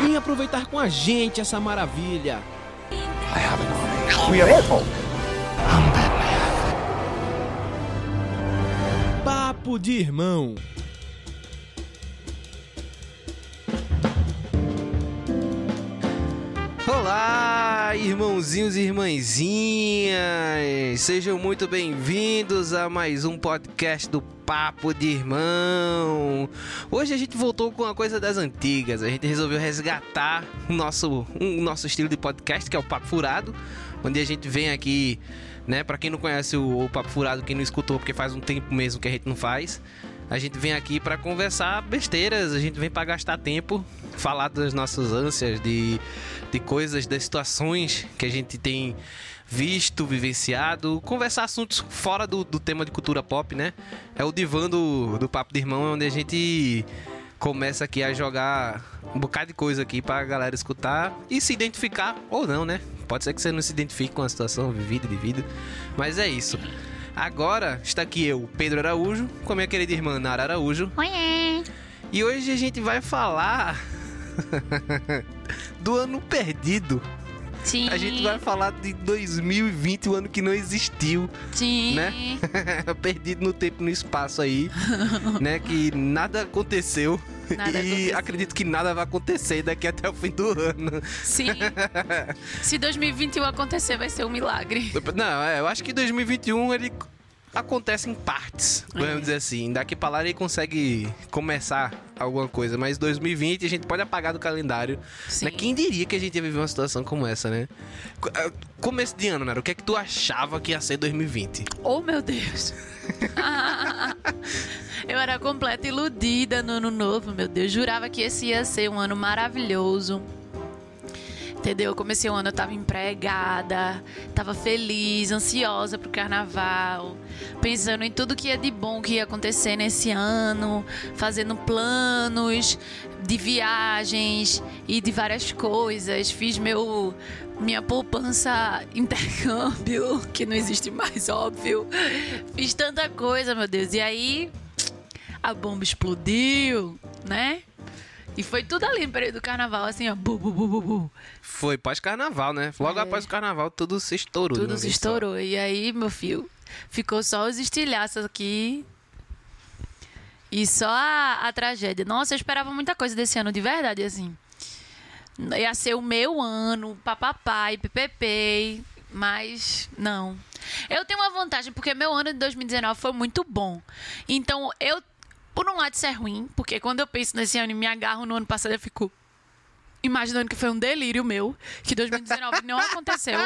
Vem aproveitar com a gente essa maravilha. We are Apple. Papo de irmão. Olá, irmãozinhos e irmãzinhas! Sejam muito bem-vindos a mais um podcast do Papo de Irmão. Hoje a gente voltou com uma coisa das antigas. A gente resolveu resgatar o nosso, um, nosso estilo de podcast, que é o Papo Furado, onde a gente vem aqui, né? Para quem não conhece o, o Papo Furado, quem não escutou, porque faz um tempo mesmo que a gente não faz. A gente vem aqui para conversar besteiras, a gente vem para gastar tempo, falar das nossas ânsias, de, de coisas, das situações que a gente tem visto, vivenciado, conversar assuntos fora do, do tema de cultura pop, né? É o divã do, do Papo de Irmão, onde a gente começa aqui a jogar um bocado de coisa aqui pra galera escutar e se identificar ou não, né? Pode ser que você não se identifique com a situação vivida e vivida, mas é isso. Agora está aqui eu, Pedro Araújo, com a minha querida irmã Nara Araújo. Oiê! E hoje a gente vai falar do ano perdido. Sim. A gente vai falar de 2020, o ano que não existiu, Sim. né? perdido no tempo e no espaço aí, né? Que nada aconteceu. Nada e acredito que nada vai acontecer daqui até o fim do ano. Sim. Se 2021 acontecer, vai ser um milagre. Não, é, eu acho que 2021 ele acontece em partes, vamos É. dizer assim. Daqui pra lá ele consegue começar alguma coisa, mas 2020 a gente pode apagar do calendário. Sim. Né? Quem diria que a gente ia viver uma situação como essa, né? Ah, Começo de ano, Nara, o que é que tu achava que ia ser 2020? Oh, meu Deus. Eu era completa iludida no ano novo, meu Deus. Jurava que esse ia ser um ano maravilhoso. Entendeu? Eu comecei o ano, eu tava empregada, tava feliz, ansiosa pro carnaval, pensando em tudo que ia de bom que ia acontecer nesse ano, fazendo planos de viagens e de várias coisas. Fiz meu minha poupança intercâmbio, que não existe mais, óbvio. Fiz tanta coisa, meu Deus. E aí a bomba explodiu, né? E foi tudo ali no período do carnaval, assim, ó. Bu, bu, bu, bu, bu. Foi pós-carnaval, né? Logo É. após o carnaval, tudo se estourou. Tudo se vez só. estourou. E aí, meu filho, ficou só os estilhaços aqui. E só a, a tragédia. Nossa, eu esperava muita coisa desse ano, de verdade, assim. Ia ser o meu ano, papapai, ppp, mas não. Eu tenho uma vantagem, porque meu ano de 2019 foi muito bom. Então, eu, por um lado, isso é ruim, porque quando eu penso nesse ano e me agarro no ano passado, eu fico imaginando que foi um delírio meu, que 2019 não aconteceu.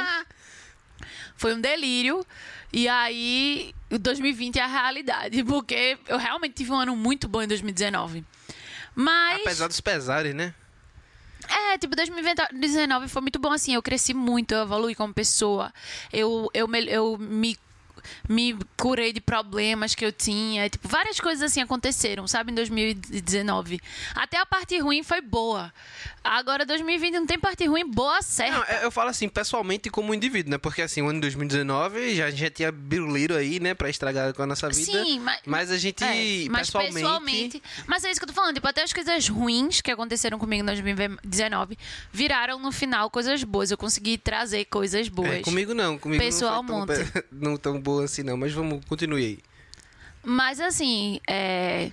Foi um delírio. E aí, o 2020 é a realidade, porque eu realmente tive um ano muito bom em 2019. Mas. Apesar dos pesares, né? É, tipo, 2019 foi muito bom, assim. Eu cresci muito, eu evolui como pessoa. Eu, eu, eu me, me curei de problemas que eu tinha. Tipo, várias coisas assim aconteceram, sabe, em 2019. Até a parte ruim foi boa. Agora, 2020 não tem parte ruim boa, certo? Não, eu falo assim, pessoalmente como indivíduo, né? Porque assim, o ano de 2019 já, já tinha biruliro aí, né? Pra estragar com a nossa vida. Sim, mas. Mas a gente, É, mas pessoalmente... pessoalmente. Mas é isso que eu tô falando. Tipo, até as coisas ruins que aconteceram comigo em 2019 viraram no final coisas boas. Eu consegui trazer coisas boas. É, comigo não, comigo Pessoalmente. não foi tão, pe- não tão boa assim não, mas vamos, continue aí. Mas assim, é.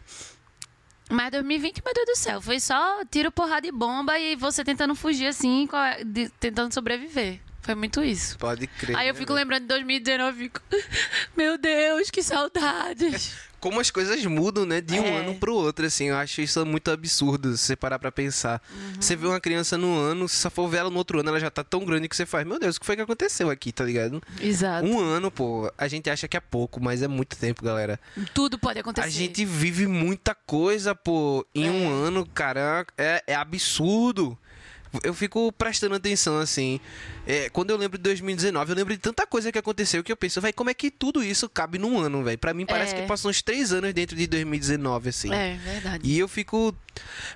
Mas 2020, meu Deus do céu, foi só tiro, porrada e bomba e você tentando fugir assim, a- de- tentando sobreviver. Foi muito isso. Pode crer. Aí eu né, fico velho? lembrando de 2019 e fico, meu Deus, que saudades. Como as coisas mudam, né? De um É. ano pro outro, assim. Eu acho isso muito absurdo, se você parar pra pensar. Uhum. Você vê uma criança no ano, se só for ver ela no outro ano, ela já tá tão grande que você faz, meu Deus, o que foi que aconteceu aqui, tá ligado? Exato. Um ano, pô, a gente acha que é pouco, mas é muito tempo, galera. Tudo pode acontecer. A gente vive muita coisa, pô, em um ano, cara, é, é absurdo. Eu fico prestando atenção, assim. É, quando eu lembro de 2019, eu lembro de tanta coisa que aconteceu que eu penso, velho, como é que tudo isso cabe num ano, velho? Pra mim parece É. que passou uns três anos dentro de 2019, assim. É, verdade. E eu fico.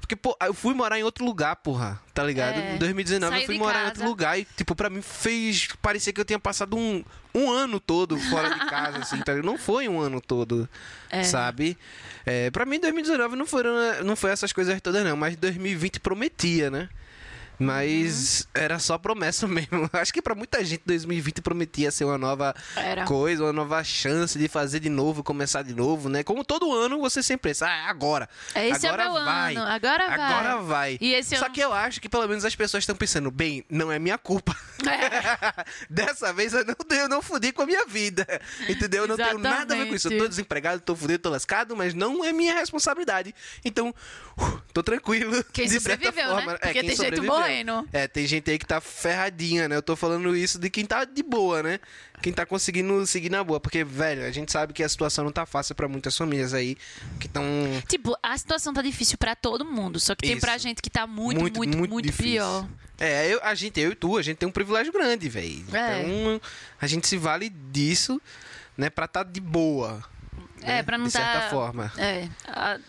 Porque, pô, eu fui morar em outro lugar, porra, tá ligado? É. Em 2019 Saí eu fui morar em casa. outro lugar e, tipo, pra mim fez. Parecia que eu tinha passado um, um ano todo fora de casa, assim, tá ligado? Não foi um ano todo, É. sabe? É, pra mim, 2019 não, foram, não foi essas coisas todas, não, mas 2020 prometia, né? Mas Uhum. era só promessa mesmo. Acho que pra muita gente 2020 prometia ser uma nova Era. coisa, uma nova chance de fazer de novo, começar de novo, né? Como todo ano você sempre pensa, ah, é agora. Esse é o agora meu vai. ano, agora vai. Agora vai. E esse Só ano- que eu acho que pelo menos as pessoas estão pensando, bem, não é minha culpa. Dessa vez eu não, eu não fudi com a minha vida. Entendeu? Eu não tenho nada a ver com isso. Eu tô Exatamente. desempregado, tô fudido, tô lascado, mas não é minha responsabilidade. Então, uh, tô tranquilo. Quem de certa sobreviveu, né? forma. Porque quem tem sobreviveu. É, tem gente aí que tá ferradinha, né? Eu tô falando isso de quem tá de boa, né? Quem tá conseguindo seguir na boa. Porque, velho, a gente sabe que a situação não tá fácil pra muitas famílias aí que estão. Tipo, a situação tá difícil pra todo mundo. Só que tem Isso. pra gente que tá muito, muito, muito, difícil. pior. É, eu, a gente, eu e tu, a gente tem um privilégio grande, velho. É. Então, a gente se vale disso, né, pra tá de boa. É, né, pra não De tá... certa forma. É.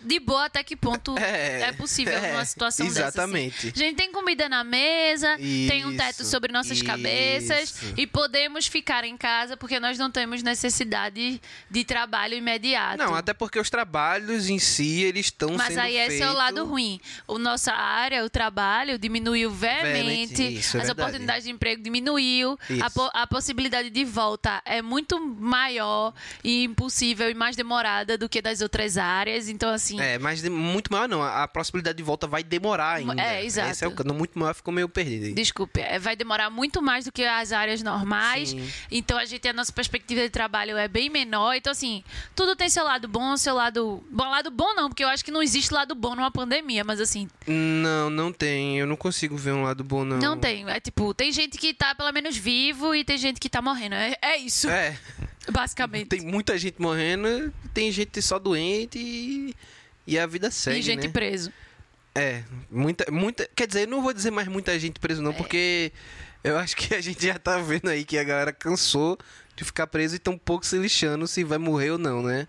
De boa até que ponto É, é, possível é, numa situação exatamente. dessa. assim. A gente tem comida na mesa, tem um teto Isso, sobre nossas cabeças isso. e podemos ficar em casa porque nós não temos necessidade de trabalho imediato. Não, até porque os trabalhos em si, eles estão sendo Mas aí esse é o feito- lado ruim. O nossa área, o trabalho, diminuiu veemente. Isso é as oportunidades de emprego diminuiu. A, Isso. po- a possibilidade de volta é muito maior e impossível e mais demorada do que das outras áreas. Então, assim, É, mas muito maior não. A, possibilidade de volta vai demorar ainda. É, exato. Esse é o. Muito maior ficou meio perdido. aí. Desculpe, é, vai demorar muito mais do que as áreas normais. Sim. Então a gente a nossa perspectiva de trabalho é bem menor. Então assim, tudo tem seu lado bom, seu lado bom, lado bom não, porque eu acho que não existe lado bom numa pandemia, mas assim, Não, não tem. Eu não consigo ver um lado bom, não. não, tem. É tipo, tem gente que tá pelo menos vivo e tem gente que tá morrendo. É, é isso, É. basicamente. Tem muita gente morrendo, tem gente só doente e, e a vida segue, e gente né? preso. É, muita, muita. Quer dizer, eu não vou dizer mais muita gente preso, É. não, porque eu acho que a gente já tá vendo aí que a galera cansou de ficar preso e tão pouco se lixando se vai morrer ou não, né?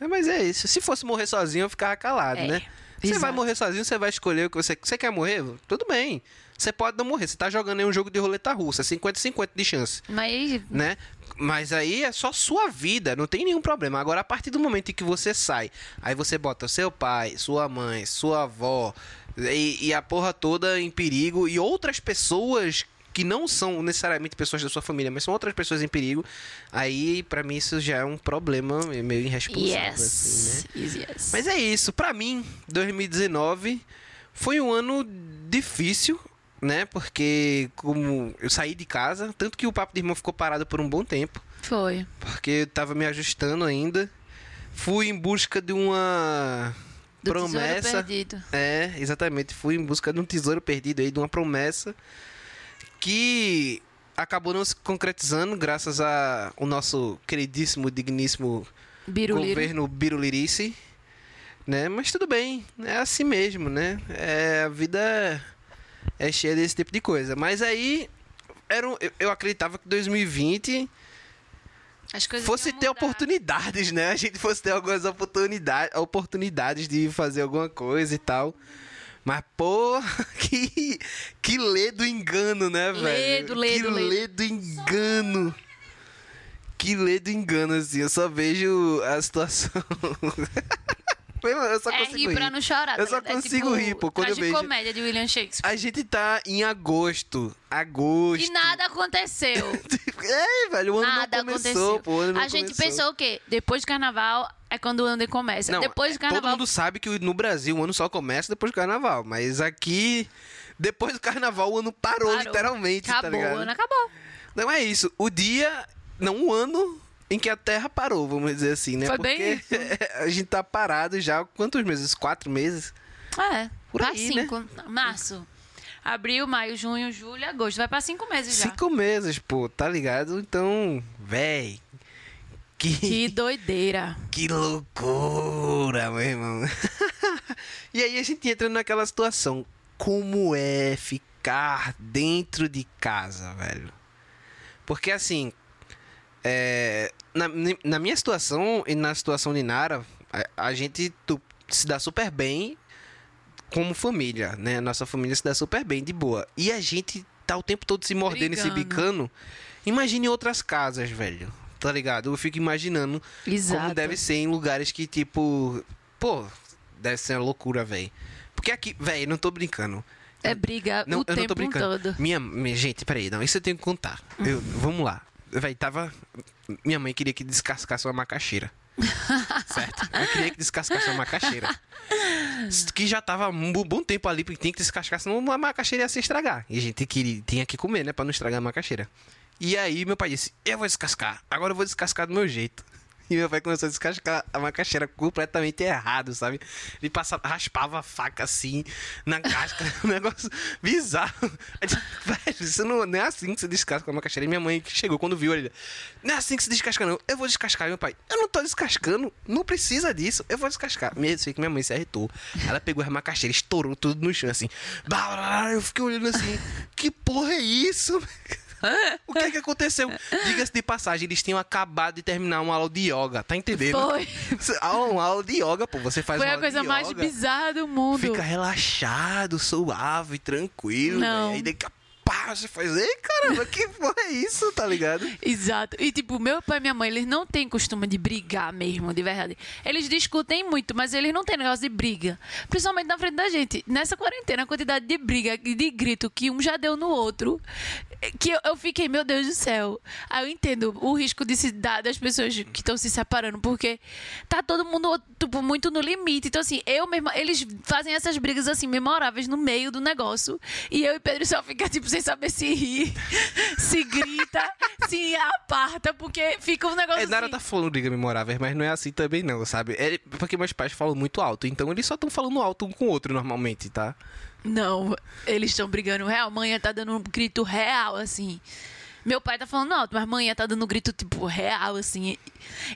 É, mas é isso. Se fosse morrer sozinho, eu ficava calado, É, né? Você exato. vai morrer sozinho, você vai escolher o que você. Você quer morrer? Tudo bem. Você pode não morrer. Você tá jogando aí um jogo de roleta russa, 50-50 de chance Mas né? Mas aí é só sua vida, não tem nenhum problema. Agora, a partir do momento em que você sai, aí você bota seu pai, sua mãe, sua avó e, e a porra toda em perigo e outras pessoas que não são necessariamente pessoas da sua família, mas são outras pessoas em perigo, aí pra mim isso já é um problema meio irresponsável. assim, né? yes, yes, yes. Mas é isso, pra mim, 2019 foi um ano difícil, né? Porque como eu saí de casa, tanto que o papo de irmão ficou parado por um bom tempo, foi. porque eu tava me ajustando ainda. Fui em busca de uma Do tesouro promessa. perdido. É, exatamente, fui em busca de um tesouro perdido aí, de uma promessa que acabou não se concretizando graças a o nosso queridíssimo, digníssimo Biruliro. governo Birulirice, né? Mas tudo bem, é assim mesmo, né? É, a vida é cheia desse tipo de coisa. Mas aí era um- eu, eu acreditava que 2020 As coisas fosse ter mudar. oportunidades, né? A gente fosse ter algumas oportunidades, oportunidades de fazer alguma coisa e tal. Mas, pô, que, que ledo engano, né, velho? Ledo, ledo, que ledo. ledo engano. Que ledo engano, assim. Eu só vejo a situação. eu só É consigo rir pra não chorar. Eu tá só ligado? É consigo tipo rir, pô, quando eu vejo- comédia de William Shakespeare. A gente tá em agosto. Agosto. E nada aconteceu. É, velho, o ano Nada não começou, aconteceu. pô. a gente começou. pensou o quê? Depois do carnaval é quando o ano começa. Não, depois do é, carnaval. Todo mundo sabe que no Brasil o ano só começa depois do carnaval. Mas aqui, depois do carnaval, o ano parou, parou. literalmente, Acabou, tá ligado? o ano acabou. Não é isso. O dia. Não, o ano em que a Terra parou, vamos dizer assim, né? Foi bem Porque a gente tá parado já há quantos meses? Quatro meses? É, Por pra aí, né? cinco. Março. Abril, maio, junho, julho, agosto. Vai pra cinco meses já. Cinco meses, pô, tá ligado? Então, véi. Que, Que doideira. que loucura, meu irmão. e aí a gente entra naquela situação. Como é ficar dentro de casa, velho? Porque assim, é, na, na minha situação e na situação de Nara, a, a gente tu- se dá super bem como família, né? Nossa família se dá super bem, de boa. E a gente tá o tempo todo se mordendo e se Brigando. bicando. Imagine outras casas, velho. Tá ligado? Eu fico imaginando Exato. como deve ser em lugares que, tipo. Pô, deve ser uma loucura, velho. Porque aqui, velho, não tô brincando. É briga Não, o eu não tempo tô brincando. todo. Minha, minha gente, peraí, não, isso eu tenho que contar. Eu- vamos lá. Véi, tava. Minha mãe queria que descascasse uma macaxeira. certo? Eu queria que descascasse uma macaxeira. Que já tava um bom tempo ali, porque tinha que descascar, senão uma macaxeira ia se estragar. E a gente queria, tinha que comer, né? Pra não estragar a macaxeira. E aí meu pai disse: Eu vou descascar, agora eu vou descascar do meu jeito. E meu pai começou a descascar a macaxeira completamente errado, sabe? Ele passava, raspava a faca assim na casca, um negócio bizarro. Aí, Velho, isso não, não é assim que se descasca a macaxeira. E minha mãe que chegou quando viu ele, não é assim que se descasca, não. Eu vou descascar. E meu pai, eu não tô descascando, não precisa disso, eu vou descascar. Eu sei que minha mãe se arretou. Ela pegou a macaxeira, estourou tudo no chão, assim. Eu fiquei olhando assim, que porra é isso? O que que aconteceu? Diga-se de passagem, eles tinham acabado de terminar uma aula de yoga, tá entendendo? Foi. Ah, Uma aula de yoga, pô. Você faz Foi uma a coisa mais yoga, bizarra do mundo. Fica relaxado, suave, tranquilo. Não. velho. Aí daqui a pá, você faz, ei, caramba, que porra é isso, tá ligado? Exato. E, tipo, meu pai e minha mãe, eles não têm costume de brigar mesmo, de verdade. Eles discutem muito, mas eles não têm negócio de briga. Principalmente na frente da gente. Nessa quarentena, a quantidade de briga e de grito que um já deu no outro, que eu, eu fiquei, meu Deus do céu. Aí eu entendo o risco de se dar das pessoas que estão se separando, porque tá todo mundo, tipo, muito no limite. Então, assim, eu mesma, eles fazem essas brigas, assim, memoráveis no meio do negócio. E eu e Pedro só fica, tipo, sem saber se ri, se grita, se aparta, porque fica um negócio É, Nara assim. tá falando briga memorável, mas não é assim também não, sabe? É porque meus pais falam muito alto, então eles só estão falando alto um com o outro normalmente, tá? Não, eles estão brigando real. Manhã tá dando um grito real, assim. Meu pai tá falando alto, mas manhã tá dando um grito, tipo, real, assim.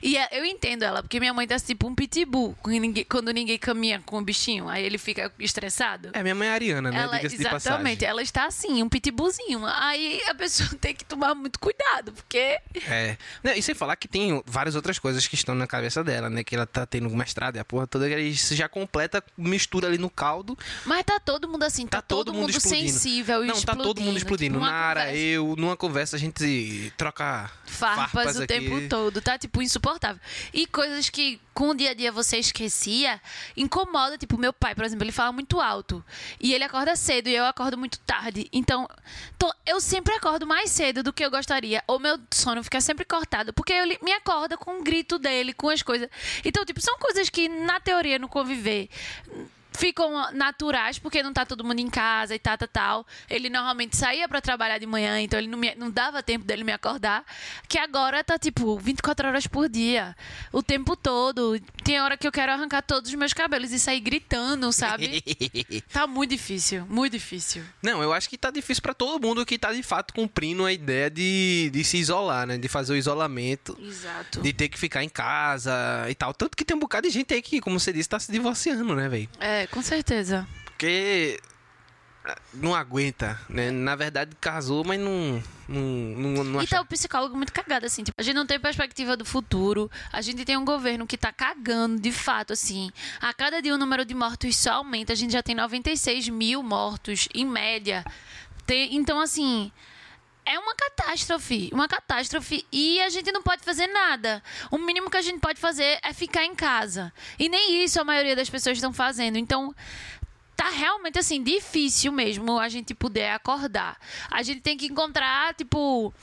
E é- eu entendo ela, porque minha mãe tá tipo um pitbull quando ninguém, quando ninguém caminha com o bichinho. Aí ele fica estressado. É, minha mãe é ariana, né? Ela, exatamente, ela está assim, um pitbullzinho. Aí a pessoa tem que tomar muito cuidado, porque É. Não, e sem falar que tem várias outras coisas que estão na cabeça dela, né? Que ela tá tendo mestrado e a porra toda, que isso já completa, mistura ali no caldo. Mas tá todo mundo assim, tá, todo, mundo, explodindo. sensível e Não, tá todo mundo explodindo. Tipo, Nara, conversa. eu, numa conversa a gente troca farpas, o aqui. tempo todo, tá tipo insuportável. E coisas que com o dia a dia você esquecia, incomoda, tipo meu pai, por exemplo, ele fala muito alto e ele acorda cedo e eu acordo muito tarde. Então, tô- eu sempre acordo mais cedo do que eu gostaria, ou meu sono fica sempre cortado, porque ele me acorda com o grito dele, com as coisas. Então, tipo, são coisas que na teoria no conviver ficam naturais, porque não tá todo mundo em casa e tal, tal, tal. Ele normalmente saía pra trabalhar de manhã, então ele não, me- não dava tempo dele me acordar. Que agora tá, tipo, 24 horas por dia. O tempo todo. Tem hora que eu quero arrancar todos os meus cabelos e sair gritando, sabe? tá muito difícil, muito difícil. Não, eu acho que tá difícil pra todo mundo que tá de fato cumprindo a ideia de, de se isolar, né? De fazer o isolamento. Exato. De ter que ficar em casa e tal. Tanto que tem um bocado de gente aí que, como você disse, tá se divorciando, né, velho? É, com certeza. Porque ah, não aguenta, né? Na verdade, casou, mas não. Não, não, não E tá o psicólogo muito cagado, assim. Tipo, a gente não tem perspectiva do futuro. A gente tem um governo que tá cagando, de fato, assim. A cada dia o número de mortos só aumenta. A gente já tem 96 mil mortos, em média. Tem- então, assim. É uma catástrofe, uma catástrofe e a gente não pode fazer nada. O mínimo que a gente pode fazer é ficar em casa. E nem isso a maioria das pessoas estão fazendo. Então, tá realmente assim difícil mesmo a gente poder acordar. A gente tem que encontrar, tipo,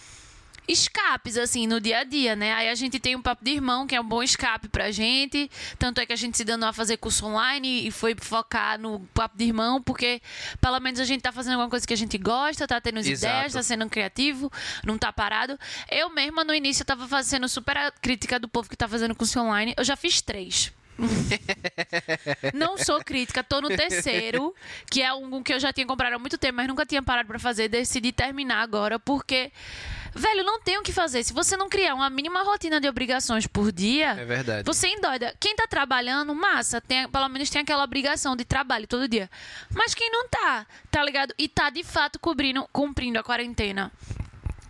escapes, assim, no dia a dia, né? Aí a gente tem um papo de irmão, que é um bom escape pra gente. Tanto é que a gente se dando a fazer curso online e foi focar no papo de irmão, porque pelo menos a gente tá fazendo alguma coisa que a gente gosta, tá tendo Exato. ideias, tá sendo criativo, não tá parado. Eu mesma, no início, eu tava fazendo super a crítica do povo que tá fazendo curso online. Eu já fiz três. Não sou crítica, tô no terceiro, que é um que eu já tinha comprado há muito tempo, mas nunca tinha parado pra fazer. Decidi terminar agora, porque, velho, não tem o que fazer. Se você não criar uma mínima rotina de obrigações por dia, É verdade. você endoida. Quem tá trabalhando, massa, tem, pelo menos tem aquela obrigação de trabalho todo dia. Mas quem não tá, tá ligado? E tá de fato cobrindo, cumprindo a quarentena.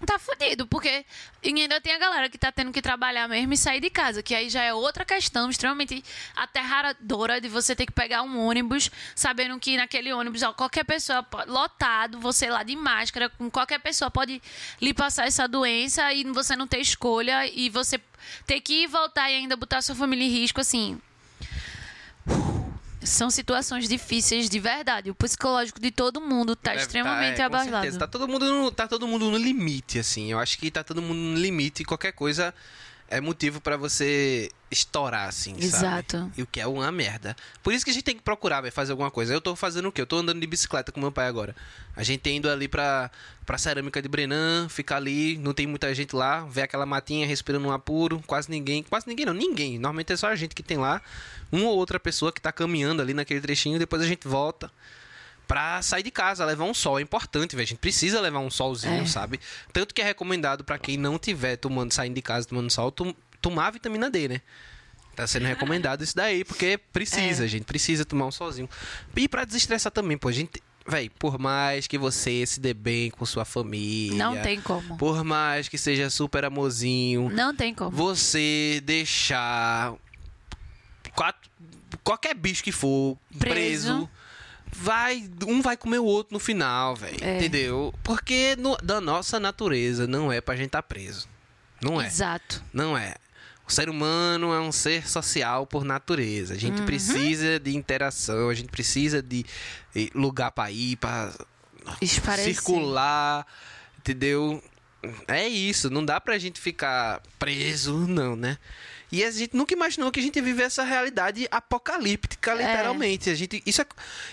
Tá fudido, porque ainda tem a galera que tá tendo que trabalhar mesmo e sair de casa, que aí já é outra questão extremamente aterradora de você ter que pegar um ônibus, sabendo que naquele ônibus, ó, qualquer pessoa, lotado, você lá de máscara, com qualquer pessoa pode lhe passar essa doença e você não ter escolha e você ter que ir voltar e ainda botar sua família em risco, assim. São situações difíceis de verdade. O psicológico de todo mundo tá Deve extremamente tá, é, com abalado. certeza. Tá todo, mundo no, tá todo mundo no limite, assim. Eu acho que tá todo mundo no limite e qualquer coisa é motivo pra você estourar, assim, sabe? Exato. E o que é uma merda. Por isso que a gente tem que procurar, velho, fazer alguma coisa. Eu tô fazendo o quê? Eu tô andando de bicicleta com meu pai agora. A gente tem indo ali pra, pra cerâmica de Brenan, ficar ali, não tem muita gente lá, ver aquela matinha respirando um apuro, quase ninguém. Quase ninguém não, ninguém. Normalmente é só a gente que tem lá. Uma ou outra pessoa que tá caminhando ali naquele trechinho, depois a gente volta pra sair de casa, levar um sol. É importante, velho. A gente precisa levar um solzinho, É. sabe? Tanto que é recomendado pra quem não tiver tomando, saindo de casa tomando sol, tom- tomar a vitamina D, né? Tá sendo recomendado isso daí, porque precisa, É. gente. Precisa tomar um solzinho. E pra desestressar também, pô, a gente. Véi, por mais que você se dê bem com sua família. Não tem como. Por mais que seja super amorzinho. Não tem como. Você deixar. Quatro, qualquer bicho que for preso. Preso. Vai. Um vai comer o outro no final, velho. É. Entendeu? Porque no- da nossa natureza não é pra gente estar preso. Não é. Exato. Não é. O ser humano é um ser social por natureza. A Uhum. gente precisa de interação, a gente precisa de lugar pra ir, pra Esparecer. circular, entendeu? É isso, não dá pra gente ficar preso, não, né? E a gente nunca imaginou que a gente ia viver essa realidade apocalíptica, literalmente. A gente, isso é,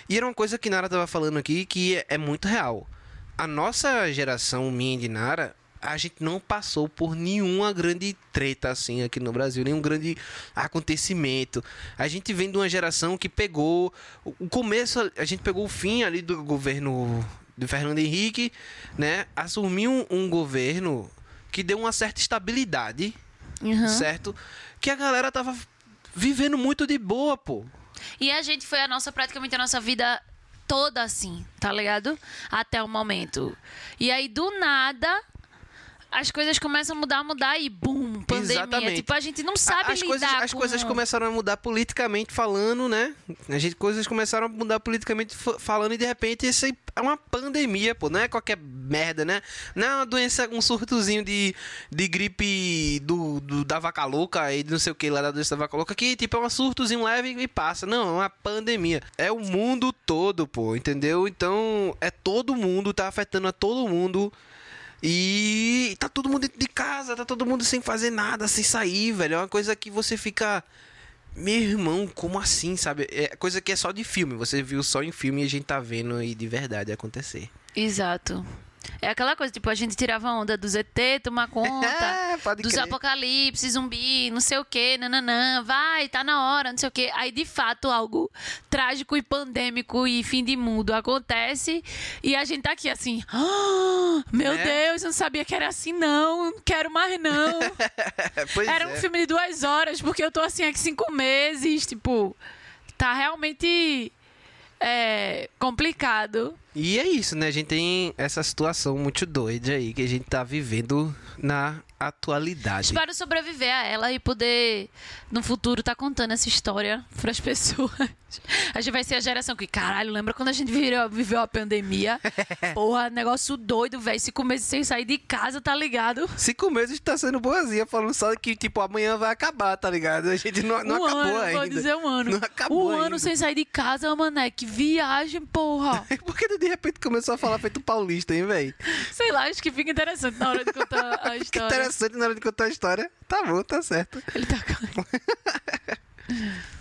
e era uma coisa que Nara tava falando aqui que é, é muito real. A nossa geração, minha e de Nara, a gente não passou por nenhuma grande treta assim aqui no Brasil, nenhum grande acontecimento. A gente vem de uma geração que pegou o o começo, a gente pegou o fim ali do governo de Fernando Henrique, né? Assumiu um, um governo que deu uma certa estabilidade, Uhum. certo? Que a galera tava vivendo muito de boa, pô. E a gente foi a nossa, praticamente a nossa vida toda assim, tá ligado? Até o momento. E aí, do nada, as coisas começam a mudar, mudar e bum, pandemia. Exatamente. Tipo, a gente não sabe as lidar coisas, as com... coisas começaram a mudar politicamente falando, né? A gente coisas começaram a mudar politicamente fa- falando e de repente isso aí é uma pandemia, pô, não é qualquer merda, né? Não é uma doença, um surtozinho de, de gripe do, do- da vaca louca e de não sei o que lá da doença da vaca louca que tipo é um surtozinho leve e passa. Não, é uma pandemia. É o mundo todo, pô, entendeu? Então é todo mundo, tá afetando a todo mundo. E tá todo mundo dentro de casa, tá todo mundo sem fazer nada, sem sair, velho. É uma coisa que você fica. Meu irmão, como assim, sabe? É coisa que é só de filme. Você viu só em filme e a gente tá vendo aí de verdade acontecer. Exato. É aquela coisa, tipo, a gente tirava onda do ZT, tomar conta, É, dos crer. apocalipse, zumbi, não sei o que, nananã, vai, tá na hora, não sei o que. Aí, de fato, algo trágico e pandêmico e fim de mundo acontece e a gente tá aqui assim, "Ah, meu Né? Deus, eu não sabia que era assim, não, não quero mais, não. era um é. filme de duas horas, porque eu tô assim aqui cinco meses, tipo, tá realmente é, complicado. E é isso, né? A gente tem essa situação muito doida aí que a gente tá vivendo na atualidade. Espero sobreviver a ela e poder, no futuro, estar contando essa história pras pessoas. A gente vai ser a geração que, caralho, lembra quando a gente virou- viveu a pandemia? Porra, negócio doido, velho. Cinco meses sem sair de casa, tá ligado? Cinco meses tá sendo boazinha, falando só que, tipo, amanhã vai acabar, tá ligado? A gente não, não um acabou ano, ainda. vou dizer um ano. Não acabou um ano ainda. sem sair de casa, mané. Que viagem, porra. Por que de repente começou a falar feito paulista, hein, velho? Sei lá, acho que fica interessante na hora de contar a história. Interessante na hora de contar a história. Tá bom, tá certo. Ele tá com...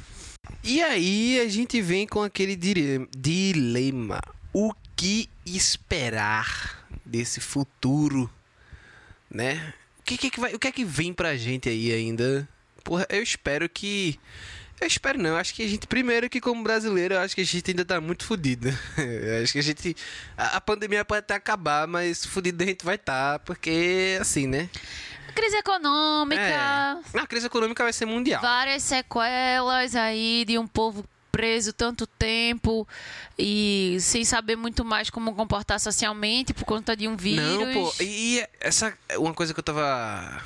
E aí a gente vem com aquele dilema. O que esperar desse futuro, né? O que, que, que vai, o que é que vem pra gente aí ainda? Porra, eu espero que... Eu espero não, eu acho que a gente, primeiro que como brasileiro, eu acho que a gente ainda tá muito fudido. Acho que a gente... A, a pandemia pode até acabar, mas fudido a gente vai estar, porque assim, né? Crise econômica, É. A crise econômica vai ser mundial. várias sequelas aí de um povo preso tanto tempo e sem saber muito mais como comportar socialmente por conta de um vírus. Não, pô, e essa uma coisa que eu tava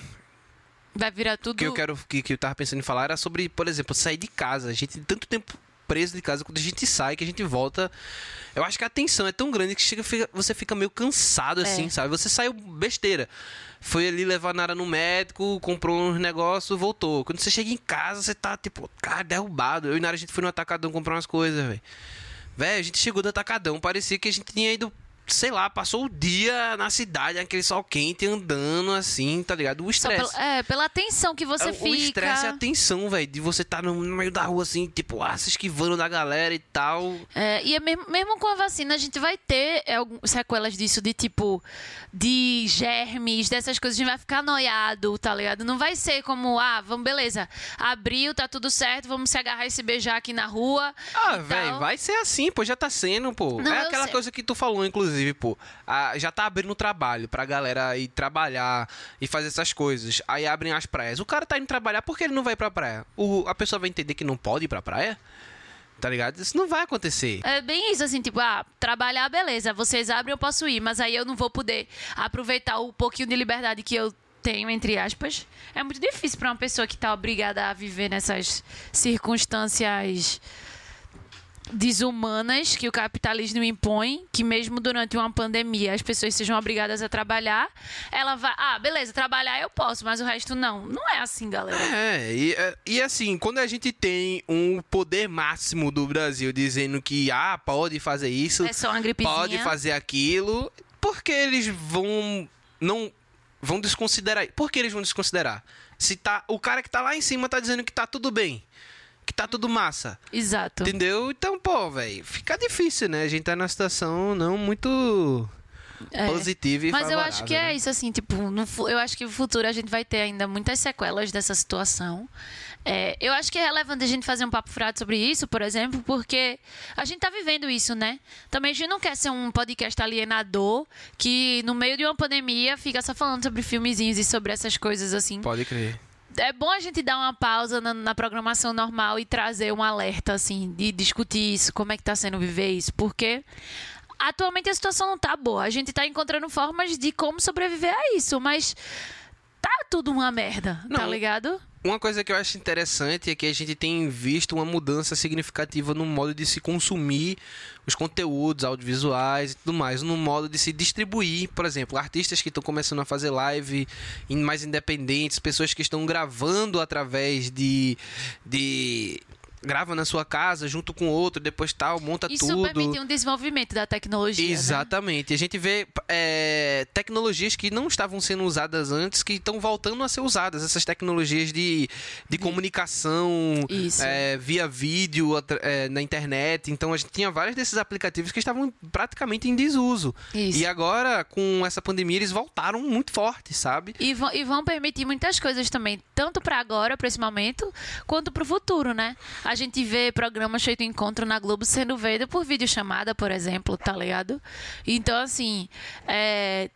Vai virar tudo. que eu quero que, que eu tava pensando em falar era sobre, por exemplo, sair de casa. A gente tem tanto tempo preso de casa quando a gente sai que a gente volta. Eu acho que a tensão é tão grande que chega, fica- você fica meio cansado assim, É. sabe? Você saiu besteira. Foi ali levar a Nara no médico, comprou uns negócios, voltou. Quando você chega em casa, você tá tipo, cara, derrubado. Eu e Nara a gente foi no atacadão comprar umas coisas, velho. Velho, a gente chegou do atacadão, parecia que a gente tinha ido, sei lá, passou o dia na cidade, aquele sol quente, andando assim, tá ligado? O estresse. é, pela tensão que você É, fica. O estresse e a tensão, velho, de você estar no no meio da rua assim, tipo, ah, se esquivando da galera e tal. É, e é mesmo, mesmo com a vacina, a gente vai ter é, sequelas disso, de tipo, de germes, dessas coisas. A gente vai ficar noiado, tá ligado? Não vai ser como, ah, vamos, beleza, abriu, tá tudo certo, vamos se agarrar e se beijar aqui na rua. Ah, velho, vai ser assim, pô, já tá sendo, pô. Não, é aquela sei. coisa que tu falou, inclusive, pô. Ah, já tá abrindo trabalho pra galera ir trabalhar e fazer essas coisas. Aí abrem as praias. O cara tá indo trabalhar, por que ele não vai pra praia? O, a pessoa vai entender que não pode ir pra praia? Tá ligado? Isso não vai acontecer. É bem isso, assim, tipo, ah, trabalhar, beleza, vocês abrem, eu posso ir, mas aí eu não vou poder aproveitar o pouquinho de liberdade que eu tenho, entre aspas. É muito difícil pra uma pessoa que tá obrigada a viver nessas circunstâncias desumanas que o capitalismo impõe, que mesmo durante uma pandemia as pessoas sejam obrigadas a trabalhar, ela vai, ah, beleza, trabalhar eu posso, mas o resto não. Não é assim, galera. É, e, é, e assim, quando a gente tem um poder máximo do Brasil dizendo que, ah, pode fazer isso, É só uma gripezinha. pode fazer aquilo, por que eles vão não vão desconsiderar? Por que eles vão desconsiderar? Se tá o cara que tá lá em cima tá dizendo que tá tudo bem, que tá tudo massa, Exato. entendeu? Então, pô, velho, fica difícil, né? A gente tá numa situação não muito É. positiva e Mas eu acho que é né? isso, assim, tipo, no eu acho que no futuro a gente vai ter ainda muitas sequelas dessa situação. É, eu acho que é relevante a gente fazer um papo furado sobre isso, por exemplo, porque a gente tá vivendo isso, né? Também a gente não quer ser um podcast alienador que, no meio de uma pandemia, fica só falando sobre filmezinhos e sobre essas coisas assim. Pode crer. É bom a gente dar uma pausa na, na programação normal e trazer um alerta, assim, de discutir isso, como é que tá sendo viver isso, porque atualmente a situação não tá boa. A gente tá encontrando formas de como sobreviver a isso, mas tá tudo uma merda, tá Não. ligado? Uma coisa que eu acho interessante é que a gente tem visto uma mudança significativa no modo de se consumir os conteúdos audiovisuais e tudo mais, no modo de se distribuir, por exemplo, artistas que estão começando a fazer live mais independentes, pessoas que estão gravando através de de grava na sua casa junto com outro, depois tal, monta Isso tudo. permite um desenvolvimento da tecnologia. né? Exatamente. A gente vê é, tecnologias que não estavam sendo usadas antes que estão voltando a ser usadas. Essas tecnologias de, de comunicação Isso. é, via vídeo é, na internet. Então a gente tinha vários desses aplicativos que estavam praticamente em desuso. Isso. E agora, com essa pandemia, eles voltaram muito fortes, sabe? E vão, e vão permitir muitas coisas também, tanto para agora, para esse momento, quanto para o futuro, né? A gente vê programas feito encontro na Globo sendo feito por videochamada, por exemplo, tá ligado? Então, assim, é,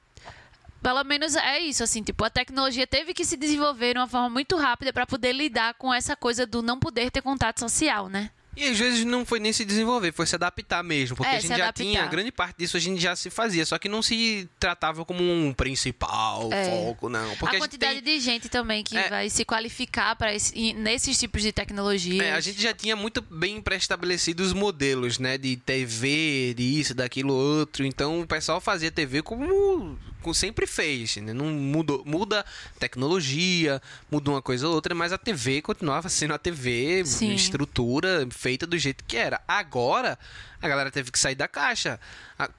pelo menos é isso, assim, tipo, a tecnologia teve que se desenvolver de uma forma muito rápida para poder lidar com essa coisa do não poder ter contato social, né? E às vezes não foi nem se desenvolver, foi se adaptar mesmo. Porque É, a gente já tinha, grande parte disso a gente já se fazia, só que não se tratava como um principal É. foco, não. Porque a a, quantidade tem. de gente também que É. vai se qualificar para nesses tipos de tecnologia. É, a gente já tinha muito bem pré-estabelecidos os modelos, né? De TV, de isso, daquilo, outro. Então o pessoal fazia TV como sempre fez, né? Não mudou, muda tecnologia, muda uma coisa ou outra, mas a TV continuava sendo a TV, Sim. estrutura feita do jeito que era. Agora, a galera teve que sair da caixa. A-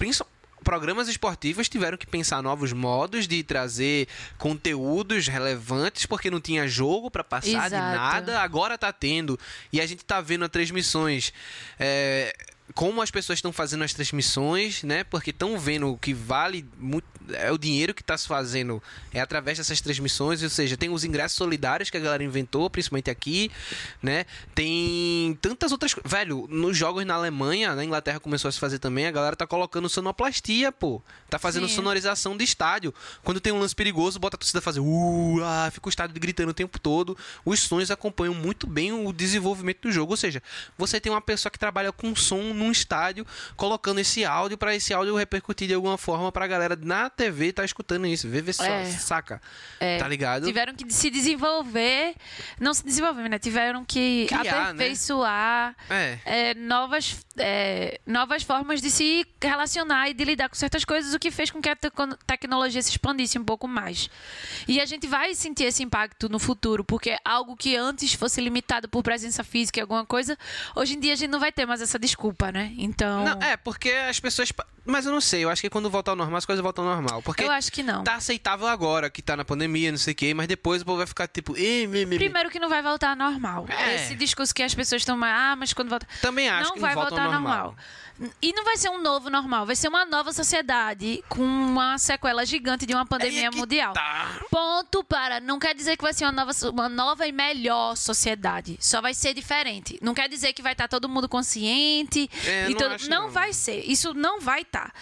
Programas esportivos tiveram que pensar novos modos de trazer conteúdos relevantes, porque não tinha jogo pra passar de Exato. nada agora tá tendo. E a gente tá vendo as transmissões. é, como as pessoas estão fazendo as transmissões, né? Porque estão vendo o que vale muito. É o dinheiro que está se fazendo é através dessas transmissões, ou seja, tem os ingressos solidários que a galera inventou, principalmente aqui, né? Tem tantas outras coisas. Velho, nos jogos na Alemanha, na Inglaterra começou a se fazer também, a galera tá colocando sonoplastia, pô. Tá fazendo Sim. sonorização de estádio. Quando tem um lance perigoso, bota a torcida fazer. Uh, ah, fica o estádio gritando o tempo todo. Os sons acompanham muito bem o desenvolvimento do jogo. Ou seja, você tem uma pessoa que trabalha com som num estádio, colocando esse áudio para esse áudio repercutir de alguma forma pra galera na TV tá escutando isso. Vê, vê só, É. saca? É. Tá ligado? Tiveram que se desenvolver, não se desenvolver, né? Tiveram que Criar, né? aperfeiçoar É. é, novas, é, novas formas de se relacionar e de lidar com certas coisas, o que fez com que a teco- tecnologia se expandisse um pouco mais. E a gente vai sentir esse impacto no futuro, porque algo que antes fosse limitado por presença física e alguma coisa, hoje em dia a gente não vai ter mais essa desculpa, né? Então, Não, é, porque as pessoas. Mas eu não sei, eu acho que quando voltar ao normal, as coisas voltam ao normal. Porque eu acho que não. tá aceitável agora que tá na pandemia, não sei o quê, mas depois o povo vai ficar tipo. Primeiro que não vai voltar ao normal. É. Esse discurso que as pessoas estão, ah, mas quando volta. Também acho não que vai não volta voltar ao normal. normal. E não vai ser um novo normal, vai ser uma nova sociedade com uma sequela gigante de uma pandemia Aí é mundial. tá. Ponto para. Não quer dizer que vai ser uma nova, uma nova e melhor sociedade. Só vai ser diferente. Não quer dizer que vai estar todo mundo consciente. É, e não não não. vai ser. Isso não vai estar.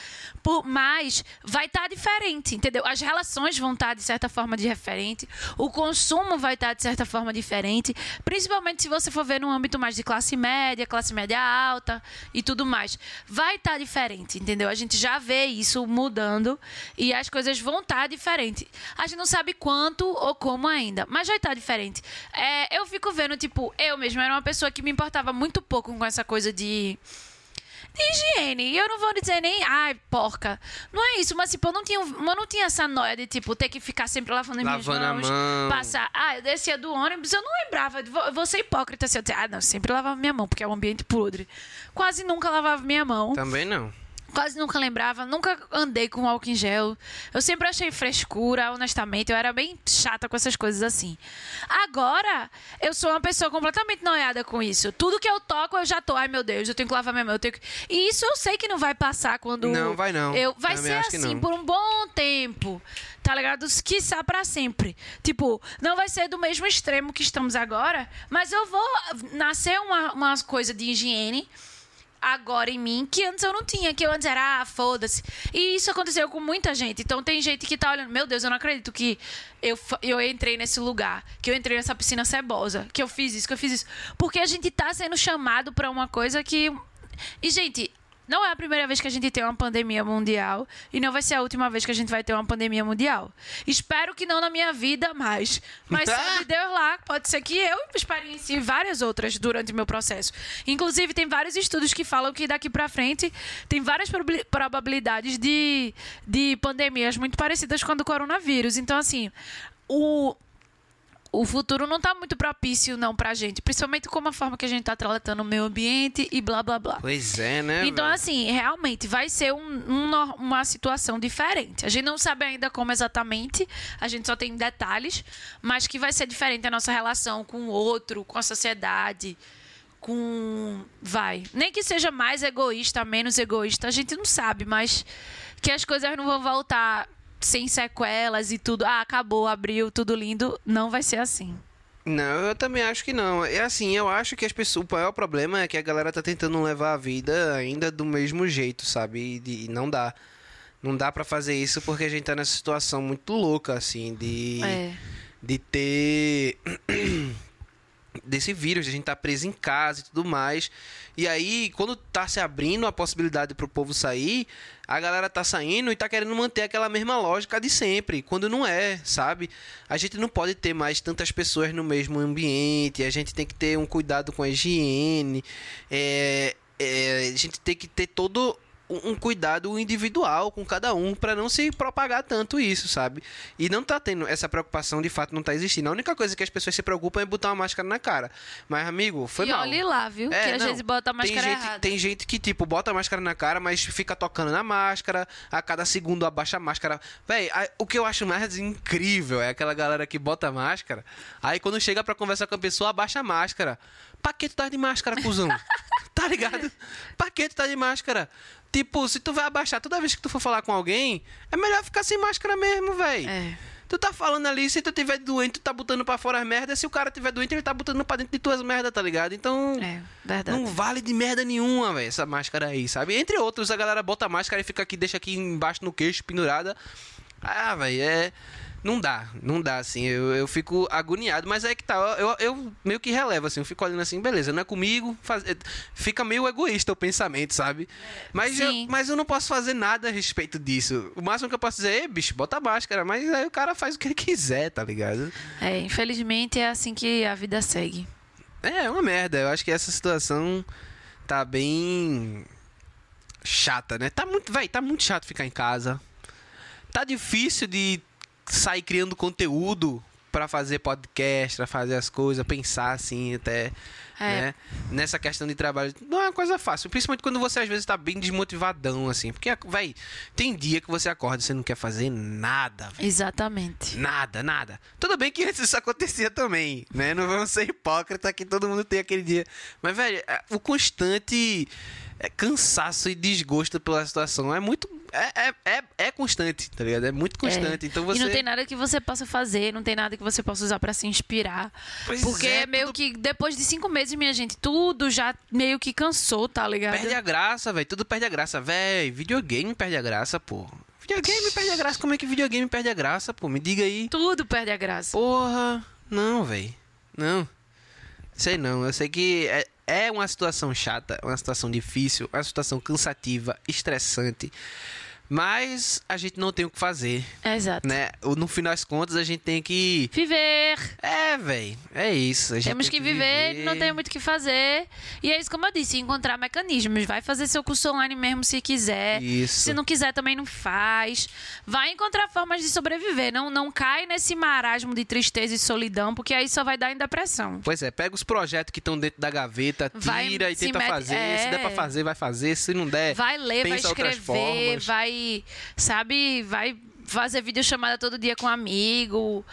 Mas vai estar diferente, entendeu? As relações vão estar, de certa forma, diferente. O consumo vai estar, de certa forma, diferente. Principalmente se você for ver num âmbito mais de classe média, classe média alta e tudo mais. Vai estar diferente, entendeu? A gente já vê isso mudando e as coisas vão estar diferentes. A gente não sabe quanto ou como ainda, mas vai estar diferente. É, eu fico vendo, tipo, eu mesma era uma pessoa que me importava muito pouco com essa coisa de de higiene. E eu não vou dizer nem, ai, porca. Não é isso, mas tipo, eu não tinha, eu não tinha essa noia de, tipo, ter que ficar sempre lavando minhas Lavando a mãos. mão. Passar. Ah, eu descia do ônibus, eu não lembrava. Vou, vou ser hipócrita se eu dizer, ah, não, sempre lavava minha mão, porque é um ambiente podre. Quase nunca lavava minha mão. Também não. Quase nunca lembrava, nunca andei com álcool em gel. Eu sempre achei frescura, honestamente. Eu era bem chata com essas coisas assim. Agora, eu sou uma pessoa completamente noiada com isso. Tudo que eu toco, eu já tô. Ai, meu Deus, eu tenho que lavar minha mão. Eu tenho que... E isso eu sei que não vai passar quando. Não, vai não. Eu... Vai ser assim por um bom tempo. Tá ligado? Quiçá pra sempre. Tipo, não vai ser do mesmo extremo que estamos agora, mas eu vou nascer uma, uma coisa de higiene agora em mim que antes eu não tinha, que eu antes era, ah, foda-se. E isso aconteceu com muita gente. Então tem gente que tá olhando, meu Deus, eu não acredito que eu, eu entrei nesse lugar, que eu entrei nessa piscina cebosa, que eu fiz isso, que eu fiz isso. Porque a gente tá sendo chamado pra uma coisa que. E, gente. Não é a primeira vez que a gente tem uma pandemia mundial e não vai ser a última vez que a gente vai ter uma pandemia mundial. Espero que não na minha vida mais. Mas sabe Deus lá, pode ser que eu experiencie várias outras durante o meu processo. Inclusive, tem vários estudos que falam que daqui pra frente tem várias probabil- probabilidades de, de pandemias muito parecidas com a do coronavírus. Então, assim, o, o futuro não tá muito propício, não, pra gente. Principalmente com a forma que a gente tá tratando o meio ambiente e blá blá blá. Pois é, né? Então, velho? assim, realmente vai ser um- um uma situação diferente. A gente não sabe ainda como exatamente, a gente só tem detalhes, mas que vai ser diferente a nossa relação com o outro, com a sociedade, com. Vai. Nem que seja mais egoísta, menos egoísta, a gente não sabe, mas que as coisas não vão voltar sem sequelas e tudo. Ah, acabou, abriu, tudo lindo. Não vai ser assim. Não, eu também acho que não. É assim, eu acho que as pessoas, o maior problema é que a galera tá tentando levar a vida ainda do mesmo jeito, sabe? E, e não dá. Não dá pra fazer isso porque a gente tá nessa situação muito louca, assim, de, É. de ter. Desse vírus, a gente tá preso em casa e tudo mais. E aí, quando tá se abrindo a possibilidade pro povo sair, a galera tá saindo e tá querendo manter aquela mesma lógica de sempre, quando não é, sabe? A gente não pode ter mais tantas pessoas no mesmo ambiente, a gente tem que ter um cuidado com a higiene, é, é, a gente tem que ter todo um cuidado individual com cada um para não se propagar tanto isso, sabe? E não tá tendo essa preocupação de fato não tá existindo. A única coisa que as pessoas se preocupam é botar uma máscara na cara. Mas amigo, foi e mal. olhe lá, viu? É, que às não. vezes bota a tem máscara gente, errada. tem gente que, tipo, bota a máscara na cara, mas fica tocando na máscara, a cada segundo abaixa a máscara. Véi, a- o que eu acho mais incrível é aquela galera que bota a máscara, aí quando chega pra conversar com a pessoa, abaixa a máscara. Pra que tu tá de máscara, cuzão? tá ligado? Pra que tu tá de máscara? Tipo, se tu vai abaixar toda vez que tu for falar com alguém, é melhor ficar sem máscara mesmo, véi. É. Tu tá falando ali, se tu tiver doente, tu tá botando pra fora as merdas. Se o cara tiver doente, ele tá botando pra dentro de tuas merdas, tá ligado? Então. É, verdade. Não vale de merda nenhuma, velho, essa máscara aí, sabe? Entre outros, a galera bota a máscara e fica aqui, deixa aqui embaixo no queixo, pendurada. Ah, velho, é. Não dá, não dá, assim. Eu, eu fico agoniado, mas é que tá. Eu, eu meio que relevo, assim. Eu fico olhando assim, beleza, não é comigo. faz- é, Fica meio egoísta o pensamento, sabe? Mas eu, mas eu não posso fazer nada a respeito disso. O máximo que eu posso dizer é, bicho, bota a máscara. Mas aí o cara faz o que ele quiser, tá ligado? É, infelizmente é assim que a vida segue. É, é uma merda. Eu acho que essa situação tá bem chata, né? Tá muito, véi, tá muito chato ficar em casa. Tá difícil de sair criando conteúdo pra fazer podcast, pra fazer as coisas, pensar assim até, É. né? Nessa questão de trabalho, não é uma coisa fácil, principalmente quando você às vezes tá bem desmotivadão assim, porque véi, tem dia que você acorda e você não quer fazer nada, véi. Exatamente. Nada, nada. Tudo bem que antes isso acontecia também, né? Não vamos ser hipócritas que todo mundo tem aquele dia. Mas, velho, é- o constante é, cansaço e desgosto pela situação é muito. É, é, é, é constante, tá ligado? É muito constante. É. Então você. E não tem nada que você possa fazer, não tem nada que você possa usar pra se inspirar. Pois porque é, meio tudo- que depois de cinco meses, minha gente, tudo já meio que cansou, tá ligado? Perde a graça, velho. Tudo perde a graça. Véi, videogame perde a graça, pô. Videogame perde a graça. Como é que videogame perde a graça, pô? Me diga aí. Tudo perde a graça. Porra, não, velho. Não. Sei não. Eu sei que é, é uma situação chata, uma situação difícil, uma situação cansativa, estressante. Mas a gente não tem o que fazer, Exato. né? No final das contas, a gente tem que. Viver. É, velho. É isso. Temos tem que viver, não tem muito o que fazer. E é isso, como eu disse, encontrar mecanismos. Vai fazer seu curso online mesmo se quiser. Isso. Se não quiser, também não faz. Vai encontrar formas de sobreviver. Não, não cai nesse marasmo de tristeza e solidão, porque aí só vai dar em depressão. Pois é, pega os projetos que estão dentro da gaveta, Vai, tira e se tenta mete- fazer. é. Se der pra fazer, vai fazer. Se não der, Vai ler, vai escrever, formas. Sabe, vai fazer videochamada todo dia com um amigo,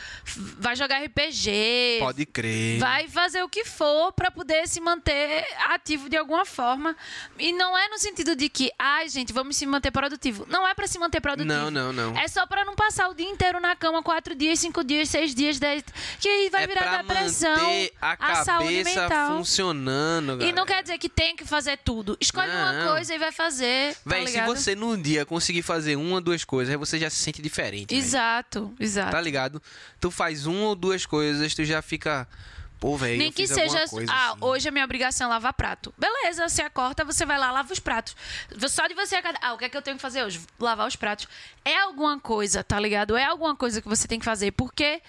vai jogar RPG. Pode crer. Vai fazer o que for pra poder se manter ativo de alguma forma. E não é no sentido de que, ai, gente, vamos se manter produtivo. Não é pra se manter produtivo. Não, não, não. É só pra não passar o dia inteiro na cama, quatro dias, cinco dias, seis dias, dez. Que aí vai é virar depressão. manter a saúde cabeça mental. funcionando, E não galera. quer dizer que tem que fazer tudo. Escolhe uma Não. coisa e vai fazer. tá Véi, se ligado? você num dia conseguir fazer uma duas coisas, aí você já se sente diferente. véi. Exato, exato. Tá ligado? Tu faz uma ou duas coisas, tu já fica. Pô, velho. Nem que seja. Ah, assim. hoje a minha obrigação é lavar prato. Beleza, você acorda, você vai lá, lava os pratos. Só de você acordar. Ah, o que é que eu tenho que fazer hoje? Lavar os pratos. É alguma coisa, tá ligado? É alguma coisa que você tem que fazer. Porque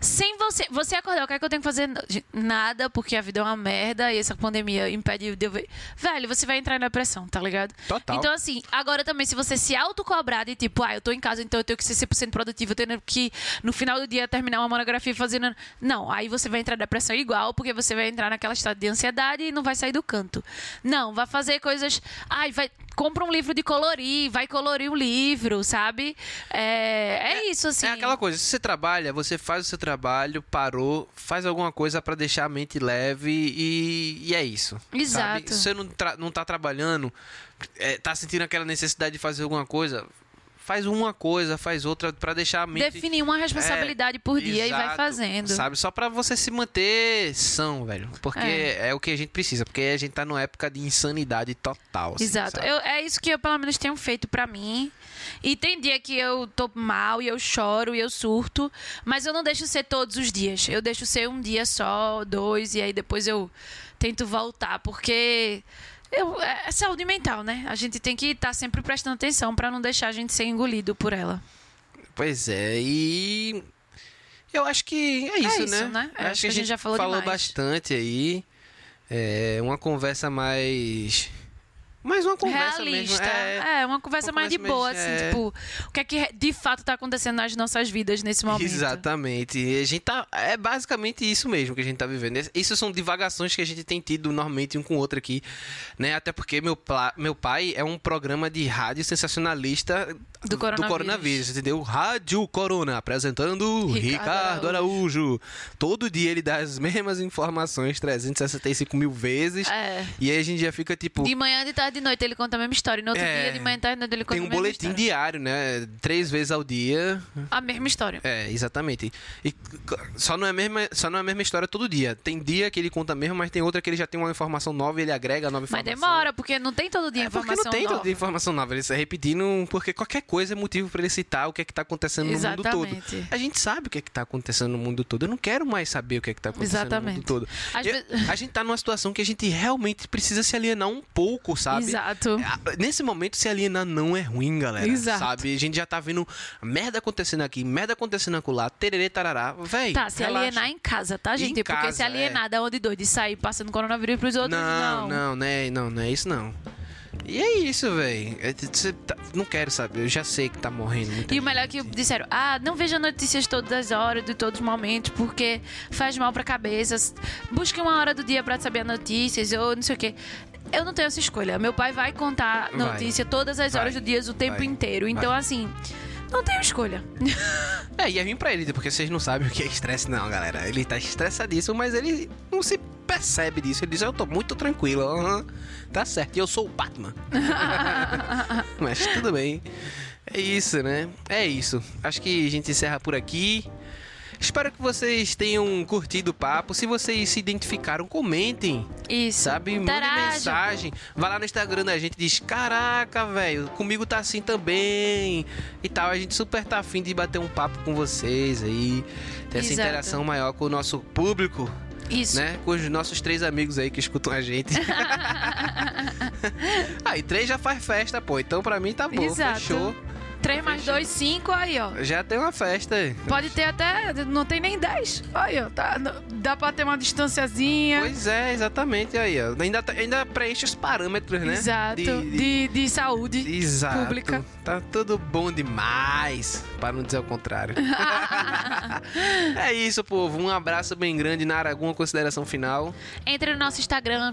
sem você. Você acordar, o que é que eu tenho que fazer? Nada, porque a vida é uma merda e essa pandemia impede de eu ver. Velho, você vai entrar na depressão, tá ligado? Total. Então, assim, agora também, se você se autocobrar de tipo, ah, eu tô em casa, então eu tenho que ser 100% produtivo, eu tenho que, no final do dia, terminar uma monografia fazendo. Não, aí você vai entrar em depressão igual, porque você vai entrar naquela estado de ansiedade e não vai sair do canto. Não, vai fazer coisas. Ai, vai. Compra um livro de colorir, vai colorir o livro, sabe? É, é, isso, assim. É aquela coisa, se você trabalha, você faz o seu trabalho, parou, faz alguma coisa pra deixar a mente leve e, e é isso. sabe? Exato. Se você não, não tá trabalhando, é, tá sentindo aquela necessidade de fazer alguma coisa, faz uma coisa, faz outra pra deixar a mente Definir uma responsabilidade por dia e vai Exato, fazendo. Sabe? Só pra você se manter são, velho. Porque é. É. o que a gente precisa. Porque a gente tá numa época de insanidade total. assim, Exato. Eu- é isso que eu, pelo menos, tenho feito pra mim. E tem dia que eu tô mal e eu choro e eu surto. Mas eu não deixo ser todos os dias. Eu deixo ser um dia só, dois, e aí depois eu tento voltar. Porque eu- é é saúde mental, né? A gente tem que estar sempre prestando atenção pra não deixar a gente ser engolido por ela. Pois é, e. Eu acho que é isso, isso, né? né? É, acho que a gente já falou demais. bastante aí. É uma conversa mais. Mais uma conversa Realista. mesmo. É, É, uma conversa uma mais de conversa boa, mais- assim, é. tipo, o que é que de fato tá acontecendo nas nossas vidas nesse momento. Exatamente. E a gente tá. É basicamente isso mesmo que a gente tá vivendo. Isso são divagações que a gente tem tido normalmente um com o outro aqui, né? Até porque meu, pla- meu pai é um programa de rádio sensacionalista Do coronavírus. entendeu? Rádio Corona, apresentando Ricardo Ricardo, Araújo. Todo dia ele dá as mesmas informações 365 mil vezes. É. E aí a gente já fica tipo. De manhã, de tarde, de noite ele conta a mesma história. E no outro É. dia, de manhã, de tarde, de noite ele conta Tem um a mesma boletim história. diário, né? Três vezes ao dia. A mesma história. É, exatamente. E só não, é a mesma, só não é a mesma história todo dia. Tem dia que ele conta mesmo, mas tem outra que ele já tem uma informação nova e ele agrega a nova Mas informação. demora, porque não tem todo dia É porque informação não tem nova. toda informação nova. Ele está repetindo, porque qualquer coisa é motivo para ele citar o que é que tá acontecendo no mundo todo. Exatamente. A gente sabe o que é que tá acontecendo no mundo todo. Eu não quero mais saber o que é que tá acontecendo no Exatamente. mundo todo. Eu- A gente tá numa situação que a gente realmente precisa se alienar um pouco, sabe? Exato. Ah, Nesse momento, se alienar não é ruim, galera. Exato. Sabe? A gente já tá vendo merda acontecendo aqui, merda acontecendo acolá, tererê, tarará. Véi, Tá, se relaxa. alienar em casa, tá, gente? Em porque casa, se alienar da onde doido e sair passando coronavírus pros outros, Não, não. não, não é, não, não é isso não. E é isso, velho. não quero saber, eu já sei que tá morrendo muita E o gente. melhor é que disseram, ah, não veja notícias todas as horas, de todos os momentos, porque faz mal pra cabeça. Busque uma hora do dia pra saber notícias, ou não sei o quê. Eu não tenho essa escolha. Meu pai vai contar Vai. notícia todas as horas Vai. do dia, o tempo Vai. inteiro. Então, assim, não tenho escolha. É, ia vir pra ele, porque vocês não sabem o que é estresse, não, galera. Ele tá estressadíssimo, mas ele não se percebe disso. Ele diz, eu tô muito tranquilo. aham, tá certo, e eu sou o Batman. mas tudo bem. É isso, né? É isso. Acho que a gente encerra por aqui. Espero que vocês tenham curtido o papo. Se vocês se identificaram, comentem. Isso. Sabe? Mande Interajam. mensagem. Vai lá no Instagram da gente e diz: Caraca, velho, comigo tá assim também. E tal. A gente super tá afim de bater um papo com vocês aí. Ter essa Exato. interação maior com o nosso público, Isso. né? Com os nossos três amigos aí que escutam a gente. aí, três já faz festa, pô. Então pra mim tá bom. Exato. Fechou. 3 mais 2, 5, aí, ó. Já tem uma festa aí. Pode ter até. Não tem nem 10. Aí, ó. Tá, dá pra ter uma distanciazinha. Pois é, exatamente aí, ó. Ainda, tá- ainda preenche os parâmetros, né? Exato. De- De, de- de, saúde Exato. pública. Tá tudo bom demais, para não dizer o contrário. é isso, povo. Um abraço bem grande. Nara, alguma consideração final? Entre no nosso Instagram,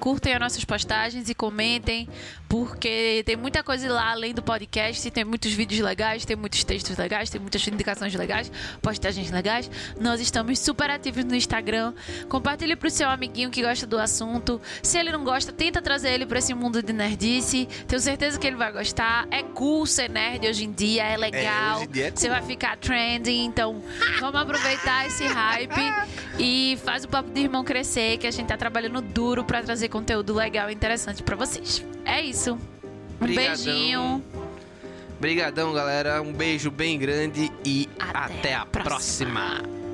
curtem as nossas postagens e comentem, porque tem muita coisa lá além do podcast. Tem muitos vídeos legais, tem muitos textos legais, tem muitas indicações legais, postagens legais. Nós estamos super ativos no Instagram. Compartilhe pro seu amiguinho que gosta do assunto. Se ele não gosta, tenta trazer ele pra esse mundo de nerdice. Tenho certeza que ele vai gostar. É cool ser nerd hoje em dia, é legal. hoje em dia é Você vai ficar trending, então vamos aproveitar esse hype e faz o papo de irmão crescer, que a gente tá trabalhando duro pra trazer conteúdo legal e interessante pra vocês. É isso. Um Brigadão. beijinho. Brigadão, galera. Um beijo bem grande e Até até, a a próxima. próxima.